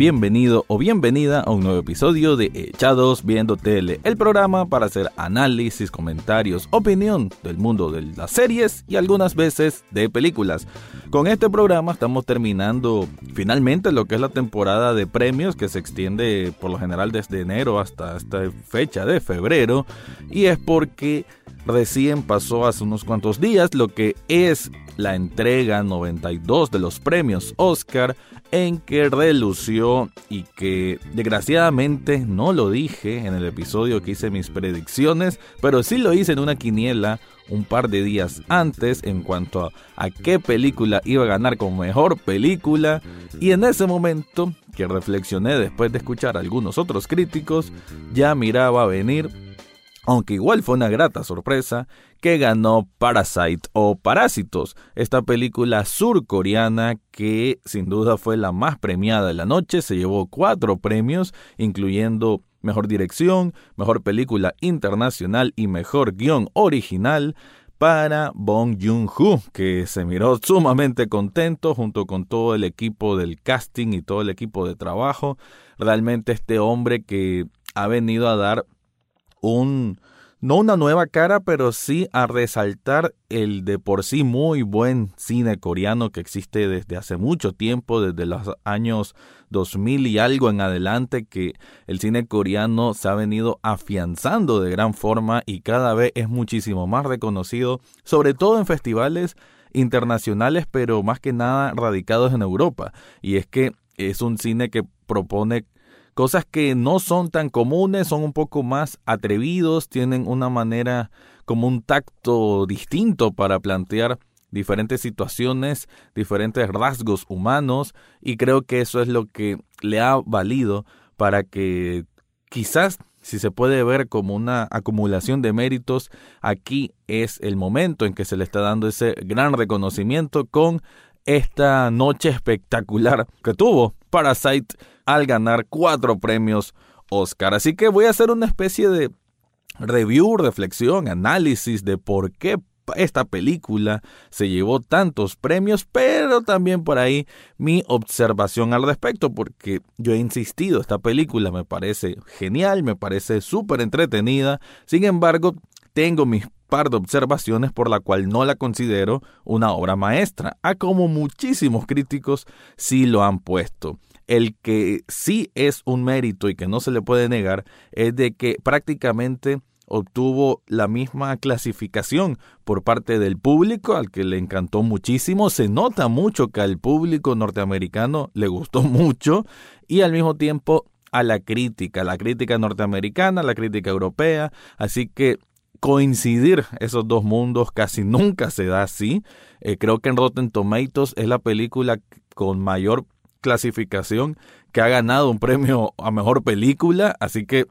Bienvenido o bienvenida a un nuevo episodio de Echados Viendo Tele, el programa para hacer análisis, comentarios, opinión del mundo de las series y algunas veces de películas. Con este programa estamos terminando finalmente lo que es la temporada de premios que se extiende por lo general desde enero hasta esta fecha de febrero y es porque recién pasó hace unos cuantos días lo que es la entrega 92 de los premios Oscar en que relució y que desgraciadamente no lo dije en el episodio que hice mis predicciones, pero sí lo hice en una quiniela un par de días antes en cuanto a, a qué película iba a ganar como mejor película. Y en ese momento que reflexioné después de escuchar a algunos otros críticos ya miraba venir aunque igual fue una grata sorpresa, que ganó Parasite o Parásitos, esta película surcoreana que sin duda fue la más premiada de la noche, se llevó cuatro premios, incluyendo Mejor Dirección, Mejor Película Internacional y Mejor Guión Original para Bong Joon-ho, que se miró sumamente contento junto con todo el equipo del casting y todo el equipo de trabajo. Realmente este hombre que ha venido a dar un, no una nueva cara, pero sí a resaltar el de por sí muy buen cine coreano que existe desde hace mucho tiempo, desde los años 2000 y algo en adelante, que el cine coreano se ha venido afianzando de gran forma y cada vez es muchísimo más reconocido, sobre todo en festivales internacionales, pero más que nada radicados en Europa. Y es que es un cine que propone cosas que no son tan comunes, son un poco más atrevidos, tienen una manera como un tacto distinto para plantear diferentes situaciones, diferentes rasgos humanos y creo que eso es lo que le ha valido para que quizás si se puede ver como una acumulación de méritos, aquí es el momento en que se le está dando ese gran reconocimiento con esta noche espectacular que tuvo Parasite al ganar cuatro premios Oscar. Así que voy a hacer una especie de review, reflexión, análisis de por qué esta película se llevó tantos premios, pero también por ahí mi observación al respecto, porque yo he insistido, esta película me parece genial, me parece súper entretenida, sin embargo, tengo mis par de observaciones por la cual no la considero una obra maestra, a como muchísimos críticos sí lo han puesto. El que sí es un mérito y que no se le puede negar es de que prácticamente obtuvo la misma clasificación por parte del público, al que le encantó muchísimo. Se nota mucho que al público norteamericano le gustó mucho y al mismo tiempo a la crítica, la crítica norteamericana, la crítica europea. Así que coincidir esos dos mundos casi nunca se da así. Eh, creo que en Rotten Tomatoes es la película con mayor clasificación que ha ganado un premio a mejor película, así que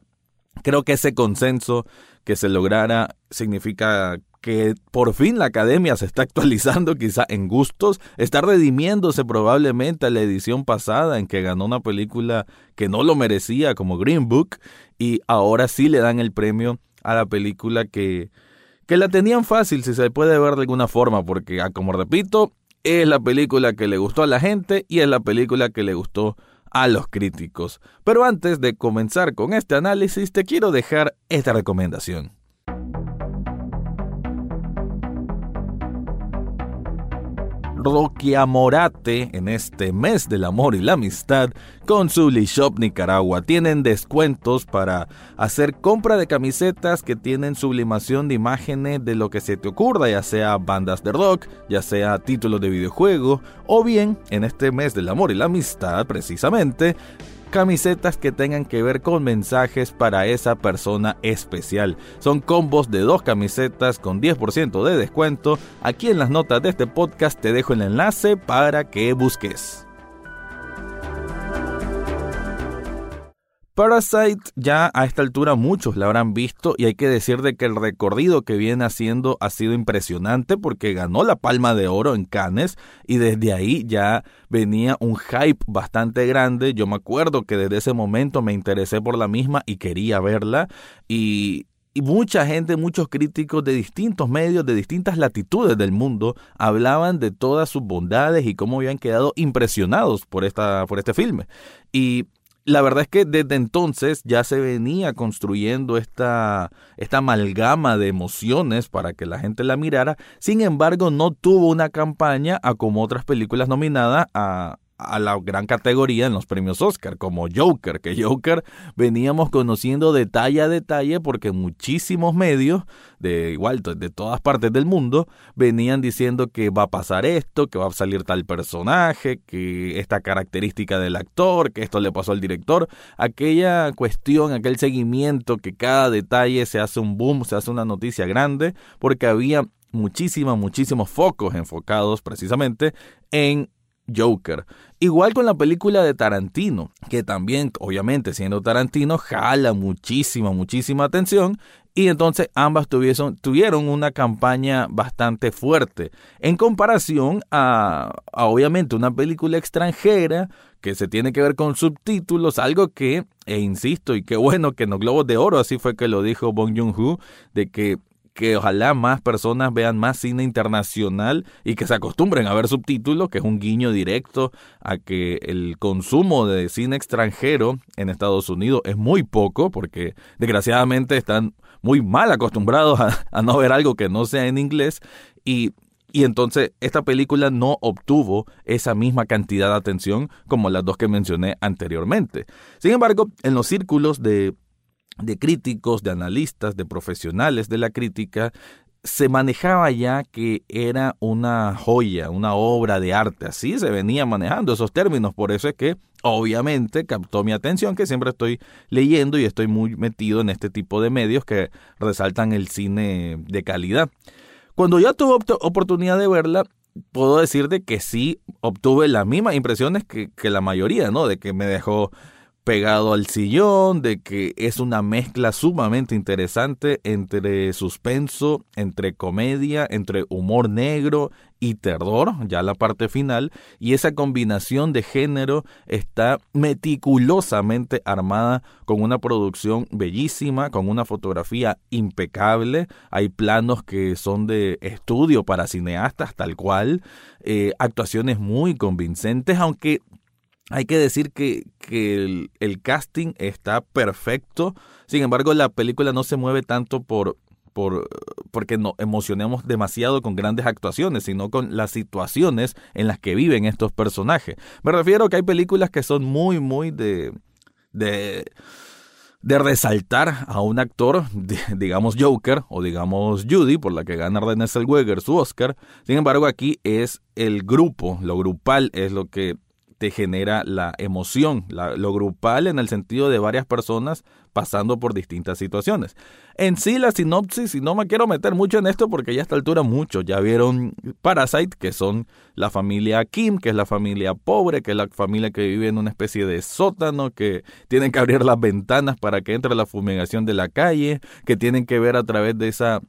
creo que ese consenso que se lograra significa que por fin la academia se está actualizando quizá en gustos, está redimiéndose probablemente a la edición pasada en que ganó una película que no lo merecía como Green Book y ahora sí le dan el premio a la película que, que la tenían fácil, si se puede ver de alguna forma, porque, ah, como repito, es la película que le gustó a la gente y es la película que le gustó a los críticos. Pero antes de comenzar con este análisis, te quiero dejar esta recomendación. Rocky Amorate en este mes del amor y la amistad con su Shop Nicaragua. Tienen descuentos para hacer compra de camisetas que tienen sublimación de imágenes de lo que se te ocurra, ya sea bandas de rock, ya sea títulos de videojuego, o bien en este mes del amor y la amistad precisamente camisetas que tengan que ver con mensajes para esa persona especial. Son combos de dos camisetas con 10% de descuento. Aquí en las notas de este podcast te dejo el enlace para que busques. Parasite ya a esta altura muchos la habrán visto y hay que decir de que el recorrido que viene haciendo ha sido impresionante porque ganó la Palma de Oro en Cannes y desde ahí ya venía un hype bastante grande. Yo me acuerdo que desde ese momento me interesé por la misma y quería verla y mucha gente, muchos críticos de distintos medios, de distintas latitudes del mundo, hablaban de todas sus bondades y cómo habían quedado impresionados por, esta, por este filme. Y la verdad es que desde entonces ya se venía construyendo esta, esta amalgama de emociones para que la gente la mirara. Sin embargo, no tuvo una campaña a como otras películas nominadas a, a la gran categoría en los premios Oscar, como Joker, que Joker veníamos conociendo detalle a detalle porque muchísimos medios de igual de todas partes del mundo venían diciendo que va a pasar esto, que va a salir tal personaje, que esta característica del actor, que esto le pasó al director, aquella cuestión, aquel seguimiento que cada detalle se hace un boom, se hace una noticia grande, porque había muchísimos, muchísimos focos enfocados precisamente en Joker. Igual con la película de Tarantino, que también, obviamente, siendo Tarantino, jala muchísima, muchísima atención. Y entonces ambas tuvieron una campaña bastante fuerte en comparación a, obviamente, una película extranjera que se tiene que ver con subtítulos, algo que, e insisto, y qué bueno que en los Globos de Oro, así fue que lo dijo Bong Joon-ho, de que que ojalá más personas vean más cine internacional y que se acostumbren a ver subtítulos, que es un guiño directo a que el consumo de cine extranjero en Estados Unidos es muy poco, porque desgraciadamente están muy mal acostumbrados a, no ver algo que no sea en inglés y y entonces esta película no obtuvo esa misma cantidad de atención como las dos que mencioné anteriormente. Sin embargo, en los círculos de de críticos, de analistas, de profesionales de la crítica, se manejaba ya que era una joya, una obra de arte, así se venía manejando esos términos, por eso es que obviamente captó mi atención que siempre estoy leyendo y estoy muy metido en este tipo de medios que resaltan el cine de calidad. Cuando ya tuve oportunidad de verla, puedo decir de que sí obtuve las mismas impresiones que, que la mayoría, ¿no? De que me dejó pegado al sillón, de que es una mezcla sumamente interesante entre suspenso, entre comedia, entre humor negro y terror, ya la parte final, y esa combinación de género está meticulosamente armada con una producción bellísima, con una fotografía impecable, hay planos que son de estudio para cineastas tal cual, eh, actuaciones muy convincentes, aunque hay que decir que, el, casting está perfecto. Sin embargo, la película no se mueve tanto por, por porque nos emocionemos demasiado con grandes actuaciones, sino con las situaciones en las que viven estos personajes. Me refiero a que hay películas que son muy, muy de. de de resaltar a un actor, digamos Joker o digamos Judy, por la que gana René Zellweger su Oscar. Sin embargo, aquí es el grupo, lo grupal es lo que te genera la emoción, lo grupal en el sentido de varias personas pasando por distintas situaciones. En sí, la sinopsis, y no me quiero meter mucho en esto porque ya a esta altura muchos ya vieron Parasite, que son la familia Kim, que es la familia pobre, que es la familia que vive en una especie de sótano, que tienen que abrir las ventanas para que entre la fumigación de la calle, que tienen que ver a través de esa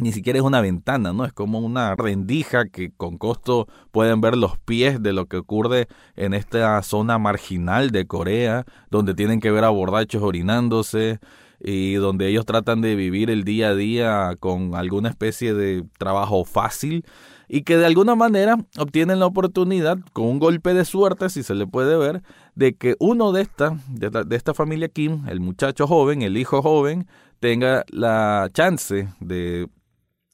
ni siquiera es una ventana, ¿no? Es como una rendija que con costo pueden ver los pies de lo que ocurre en esta zona marginal de Corea, donde tienen que ver a bordachos orinándose y donde ellos tratan de vivir el día a día con alguna especie de trabajo fácil y que de alguna manera obtienen la oportunidad, con un golpe de suerte, si se le puede ver, de que uno de esta, de esta familia Kim, el muchacho joven, el hijo joven, tenga la chance de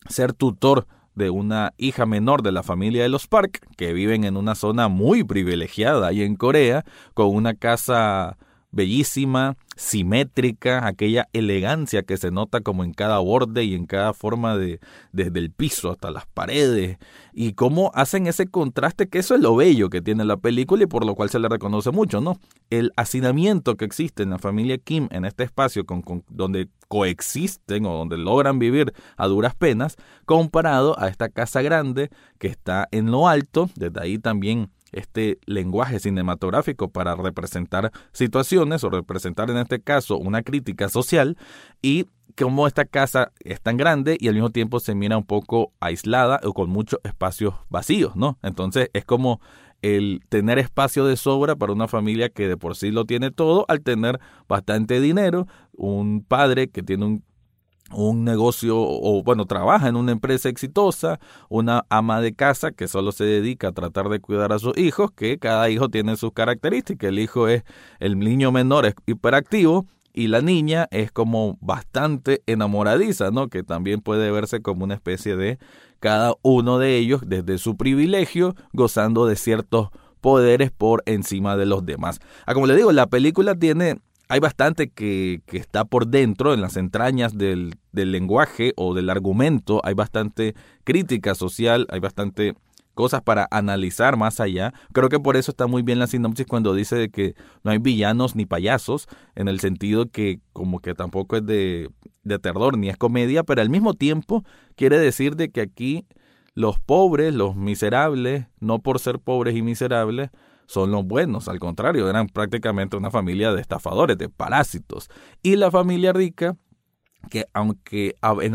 ser tutor de una hija menor de la familia de los Park, que viven en una zona muy privilegiada ahí en Corea, con una casa bellísima, simétrica, aquella elegancia que se nota como en cada borde y en cada forma de desde el piso hasta las paredes y cómo hacen ese contraste que eso es lo bello que tiene la película y por lo cual se le reconoce mucho, ¿no? El hacinamiento que existe en la familia Kim en este espacio con, donde coexisten o donde logran vivir a duras penas comparado a esta casa grande que está en lo alto, desde ahí también este lenguaje cinematográfico para representar situaciones o representar en este caso una crítica social y cómo esta casa es tan grande y al mismo tiempo se mira un poco aislada o con muchos espacios vacíos, ¿no? Entonces es como el tener espacio de sobra para una familia que de por sí lo tiene todo, al tener bastante dinero, un padre que tiene un un negocio o bueno, trabaja en una empresa exitosa, una ama de casa que solo se dedica a tratar de cuidar a sus hijos, que cada hijo tiene sus características. El hijo es, el niño menor es hiperactivo y la niña es como bastante enamoradiza, ¿no? Que también puede verse como una especie de cada uno de ellos desde su privilegio gozando de ciertos poderes por encima de los demás. Ah, como le digo, la película tiene hay bastante que, que, está por dentro, en las entrañas del, del, lenguaje o del argumento, hay bastante crítica social, hay bastante cosas para analizar más allá. Creo que por eso está muy bien la sinopsis cuando dice de que no hay villanos ni payasos, en el sentido que como que tampoco es de, de terror ni es comedia, pero al mismo tiempo quiere decir de que aquí los pobres, los miserables, no por ser pobres y miserables, son los buenos, al contrario, eran prácticamente una familia de estafadores, de parásitos. Y la familia rica, que aunque en,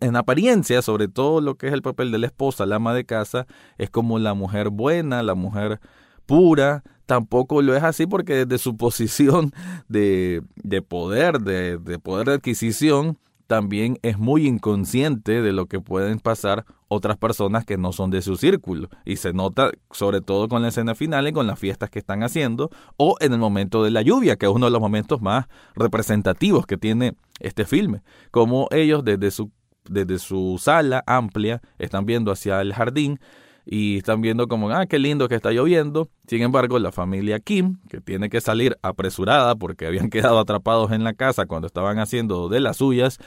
en apariencia, sobre todo lo que es el papel de la esposa, la ama de casa, es como la mujer buena, la mujer pura, tampoco lo es así porque desde su posición de, de poder, de, de poder de adquisición, también es muy inconsciente de lo que pueden pasar otras personas que no son de su círculo. Y se nota sobre todo con la escena final y con las fiestas que están haciendo o en el momento de la lluvia, que es uno de los momentos más representativos que tiene este filme. Como ellos desde su, desde su sala amplia están viendo hacia el jardín y están viendo como, ah, qué lindo que está lloviendo. Sin embargo, la familia Kim, que tiene que salir apresurada porque habían quedado atrapados en la casa cuando estaban haciendo de las suyas,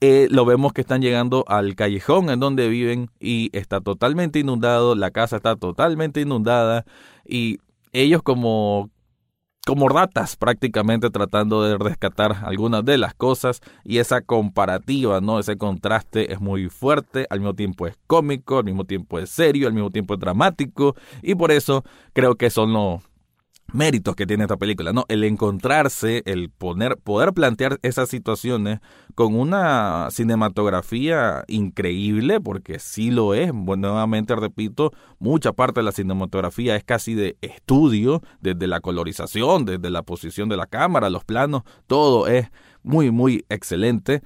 eh, lo vemos que están llegando al callejón en donde viven y está totalmente inundado, la casa está totalmente inundada y ellos como como ratas prácticamente tratando de rescatar algunas de las cosas y esa comparativa, ¿no? Ese contraste es muy fuerte, al mismo tiempo es cómico, al mismo tiempo es serio, al mismo tiempo es dramático y por eso creo que son los méritos que tiene esta película, ¿no? El encontrarse, el poner, poder plantear esas situaciones con una cinematografía increíble, porque sí lo es, bueno, nuevamente repito, mucha parte de la cinematografía es casi de estudio, desde la colorización, desde la posición de la cámara, los planos, todo es muy, muy excelente.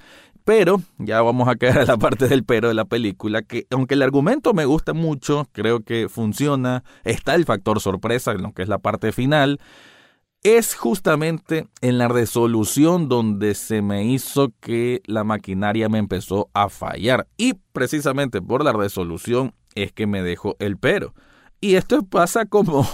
Pero, ya vamos a quedar en la parte del pero de la película, que aunque el argumento me gusta mucho, creo que funciona, está el factor sorpresa en lo que es la parte final, es justamente en la resolución donde se me hizo que la maquinaria me empezó a fallar. Y precisamente por la resolución es que me dejó el pero. Y esto pasa como,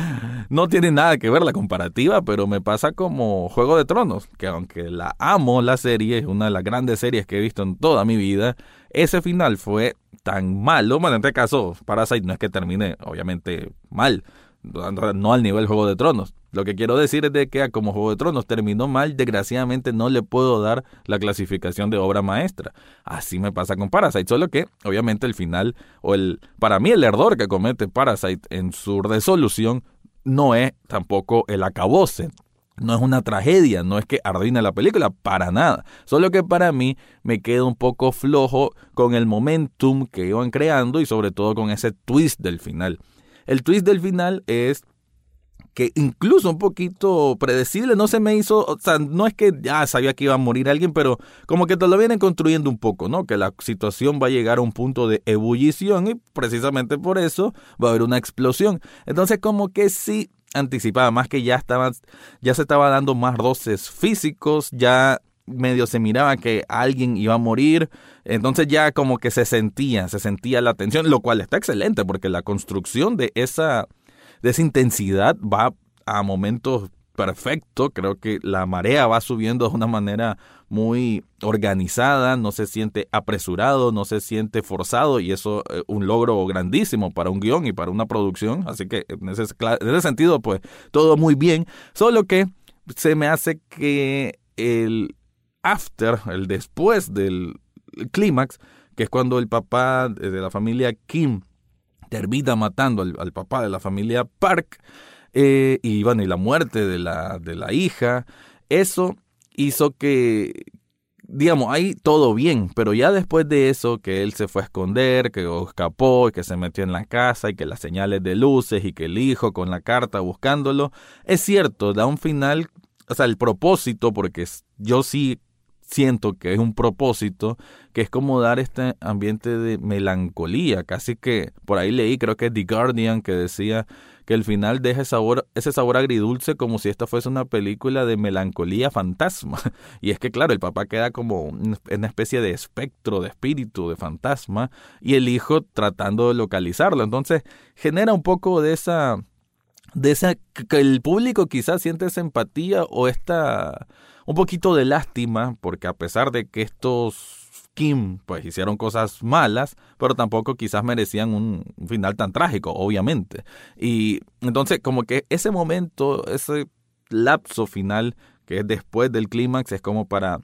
no tiene nada que ver la comparativa, pero me pasa como Juego de Tronos, que aunque la amo la serie, es una de las grandes series que he visto en toda mi vida, ese final fue tan malo, bueno, en este caso Parasite no es que termine obviamente mal, no al nivel Juego de Tronos. Lo que quiero decir es de que como Juego de Tronos terminó mal, desgraciadamente no le puedo dar la clasificación de obra maestra. Así me pasa con Parasite, solo que obviamente el final o el para mí el error que comete Parasite en su resolución no es tampoco el acabose. No es una tragedia, no es que arruine la película, para nada. Solo que para mí me queda un poco flojo con el momentum que iban creando y sobre todo con ese twist del final. El twist del final es que incluso un poquito predecible, no se me hizo, o sea, no es que ya sabía que iba a morir alguien, pero como que te lo vienen construyendo un poco, ¿no? Que la situación va a llegar a un punto de ebullición y precisamente por eso va a haber una explosión. Entonces como que sí anticipaba, más que ya estaba, ya se estaba dando más roces físicos, ya medio se miraba que alguien iba a morir, entonces ya como que se sentía, se sentía la tensión, lo cual está excelente porque la construcción de esa, de esa intensidad va a momentos perfectos, creo que la marea va subiendo de una manera muy organizada, no se siente apresurado, no se siente forzado y eso es un logro grandísimo para un guion y para una producción, así que en ese, en ese sentido pues todo muy bien, solo que se me hace que el, after, el después del clímax, que es cuando el papá de la familia Kim termina matando al, papá de la familia Park eh, y bueno, y la muerte de la, de la hija, eso hizo que, digamos, ahí todo bien, pero ya después de eso, que él se fue a esconder, que escapó y que se metió en la casa y que las señales de luces y que el hijo con la carta buscándolo, es cierto, da un final, o sea, el propósito, porque yo sí siento que es un propósito, que es como dar este ambiente de melancolía, casi que por ahí leí, creo que The Guardian, que decía que el final deja sabor, ese sabor agridulce como si esta fuese una película de melancolía fantasma. Y es que claro, el papá queda como una especie de espectro, de espíritu, de fantasma, y el hijo tratando de localizarlo. Entonces genera un poco de esa de esa que el público quizás siente esa empatía o esta un poquito de lástima porque a pesar de que estos Kim pues hicieron cosas malas, pero tampoco quizás merecían un, final tan trágico, obviamente. Y entonces como que ese momento, ese lapso final que es después del clímax es como para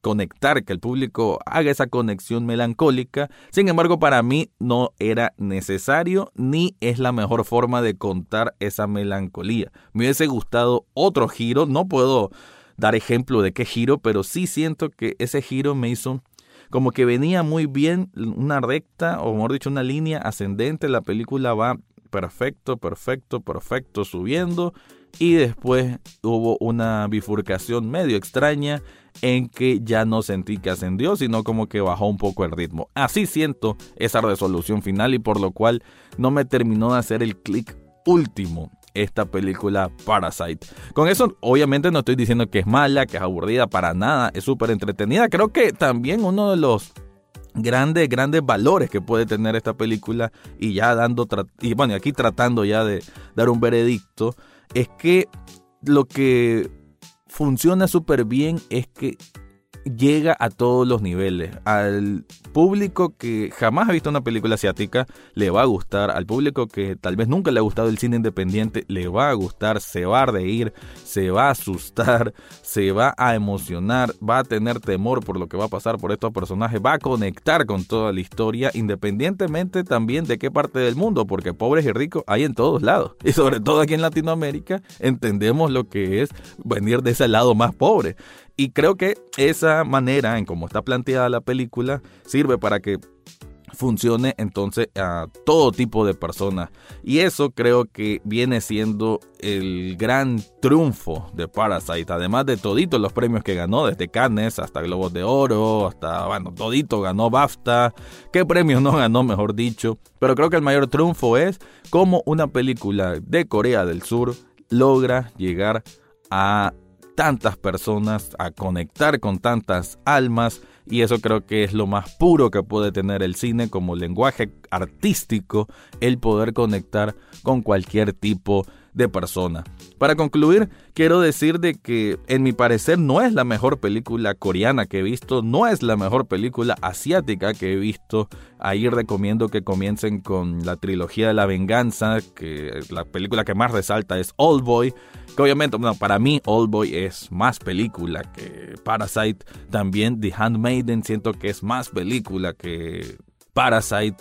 conectar, que el público haga esa conexión melancólica. Sin embargo, para mí no era necesario ni es la mejor forma de contar esa melancolía. Me hubiese gustado otro giro, no puedo dar ejemplo de qué giro, pero sí siento que ese giro me hizo como que venía muy bien una recta, o mejor dicho, una línea ascendente. La película va perfecto, perfecto, perfecto, subiendo. Y después hubo una bifurcación medio extraña en que ya no sentí que ascendió, sino como que bajó un poco el ritmo. Así siento esa resolución final y por lo cual no me terminó de hacer el clic último esta película Parasite. Con eso, obviamente no estoy diciendo que es mala, que es aburrida, para nada, es súper entretenida. Creo que también uno de los grandes, grandes valores que puede tener esta película y ya dando, y bueno, aquí tratando ya de dar un veredicto, es que lo que funciona súper bien es que llega a todos los niveles. Al público que jamás ha visto una película asiática le va a gustar. Al público que tal vez nunca le ha gustado el cine independiente le va a gustar. Se va a reír, se va a asustar, se va a emocionar, va a tener temor por lo que va a pasar por estos personajes. Va a conectar con toda la historia independientemente también de qué parte del mundo. Porque pobres y ricos hay en todos lados. Y sobre todo aquí en Latinoamérica entendemos lo que es venir de ese lado más pobre. Y creo que esa manera en cómo está planteada la película sirve para que funcione entonces a todo tipo de personas. Y eso creo que viene siendo el gran triunfo de Parasite. Además de todito los premios que ganó, desde Cannes hasta Globos de Oro, hasta, bueno, todito ganó BAFTA. ¿Qué premios no ganó, mejor dicho? Pero creo que el mayor triunfo es cómo una película de Corea del Sur logra llegar a tantas personas, a conectar con tantas almas y eso creo que es lo más puro que puede tener el cine como lenguaje artístico, el poder conectar con cualquier tipo de persona. Para concluir, quiero decir de que en mi parecer no es la mejor película coreana que he visto, no es la mejor película asiática que he visto. Ahí recomiendo que comiencen con la trilogía de la venganza, que la película que más resalta es Old Boy, que obviamente, para mí Old Boy es más película que Parasite. También The Handmaiden siento que es más película que Parasite.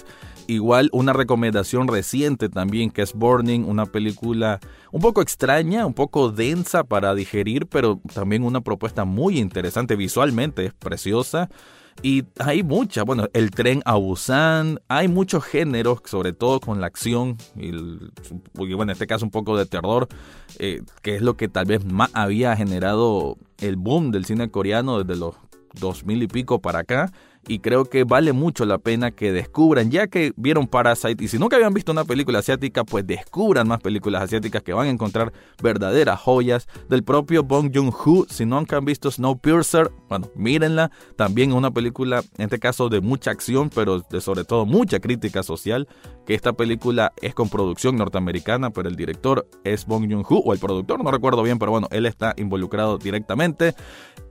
Igual una recomendación reciente también que es Burning, una película un poco extraña, un poco densa para digerir, pero también una propuesta muy interesante visualmente, es preciosa. Y hay mucha, bueno, el tren a Busan, hay muchos géneros, sobre todo con la acción, y, bueno, en este caso un poco de terror, eh, que es lo que tal vez más había generado el boom del cine coreano desde los dos mil y pico para acá y creo que vale mucho la pena que descubran, ya que vieron Parasite y si nunca habían visto una película asiática, pues descubran más películas asiáticas que van a encontrar verdaderas joyas del propio Bong Joon-ho. Si nunca han visto Snowpiercer, bueno, mírenla. También una película, en este caso de mucha acción, pero de sobre todo mucha crítica social, que esta película es con producción norteamericana, pero el director es Bong Joon-ho, o el productor, no recuerdo bien, pero bueno, él está involucrado directamente.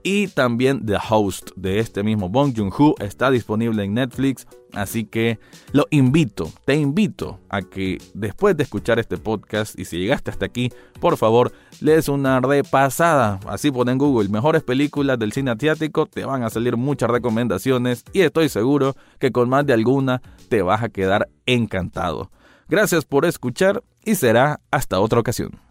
Y también The Host de este mismo Bong Joon-ho está disponible en Netflix. Así que lo invito, te invito a que después de escuchar este podcast y si llegaste hasta aquí, por favor, lees una repasada. Así pon en Google mejores películas del cine asiático, te van a salir muchas recomendaciones y estoy seguro que con más de alguna te vas a quedar encantado. Gracias por escuchar y será hasta otra ocasión.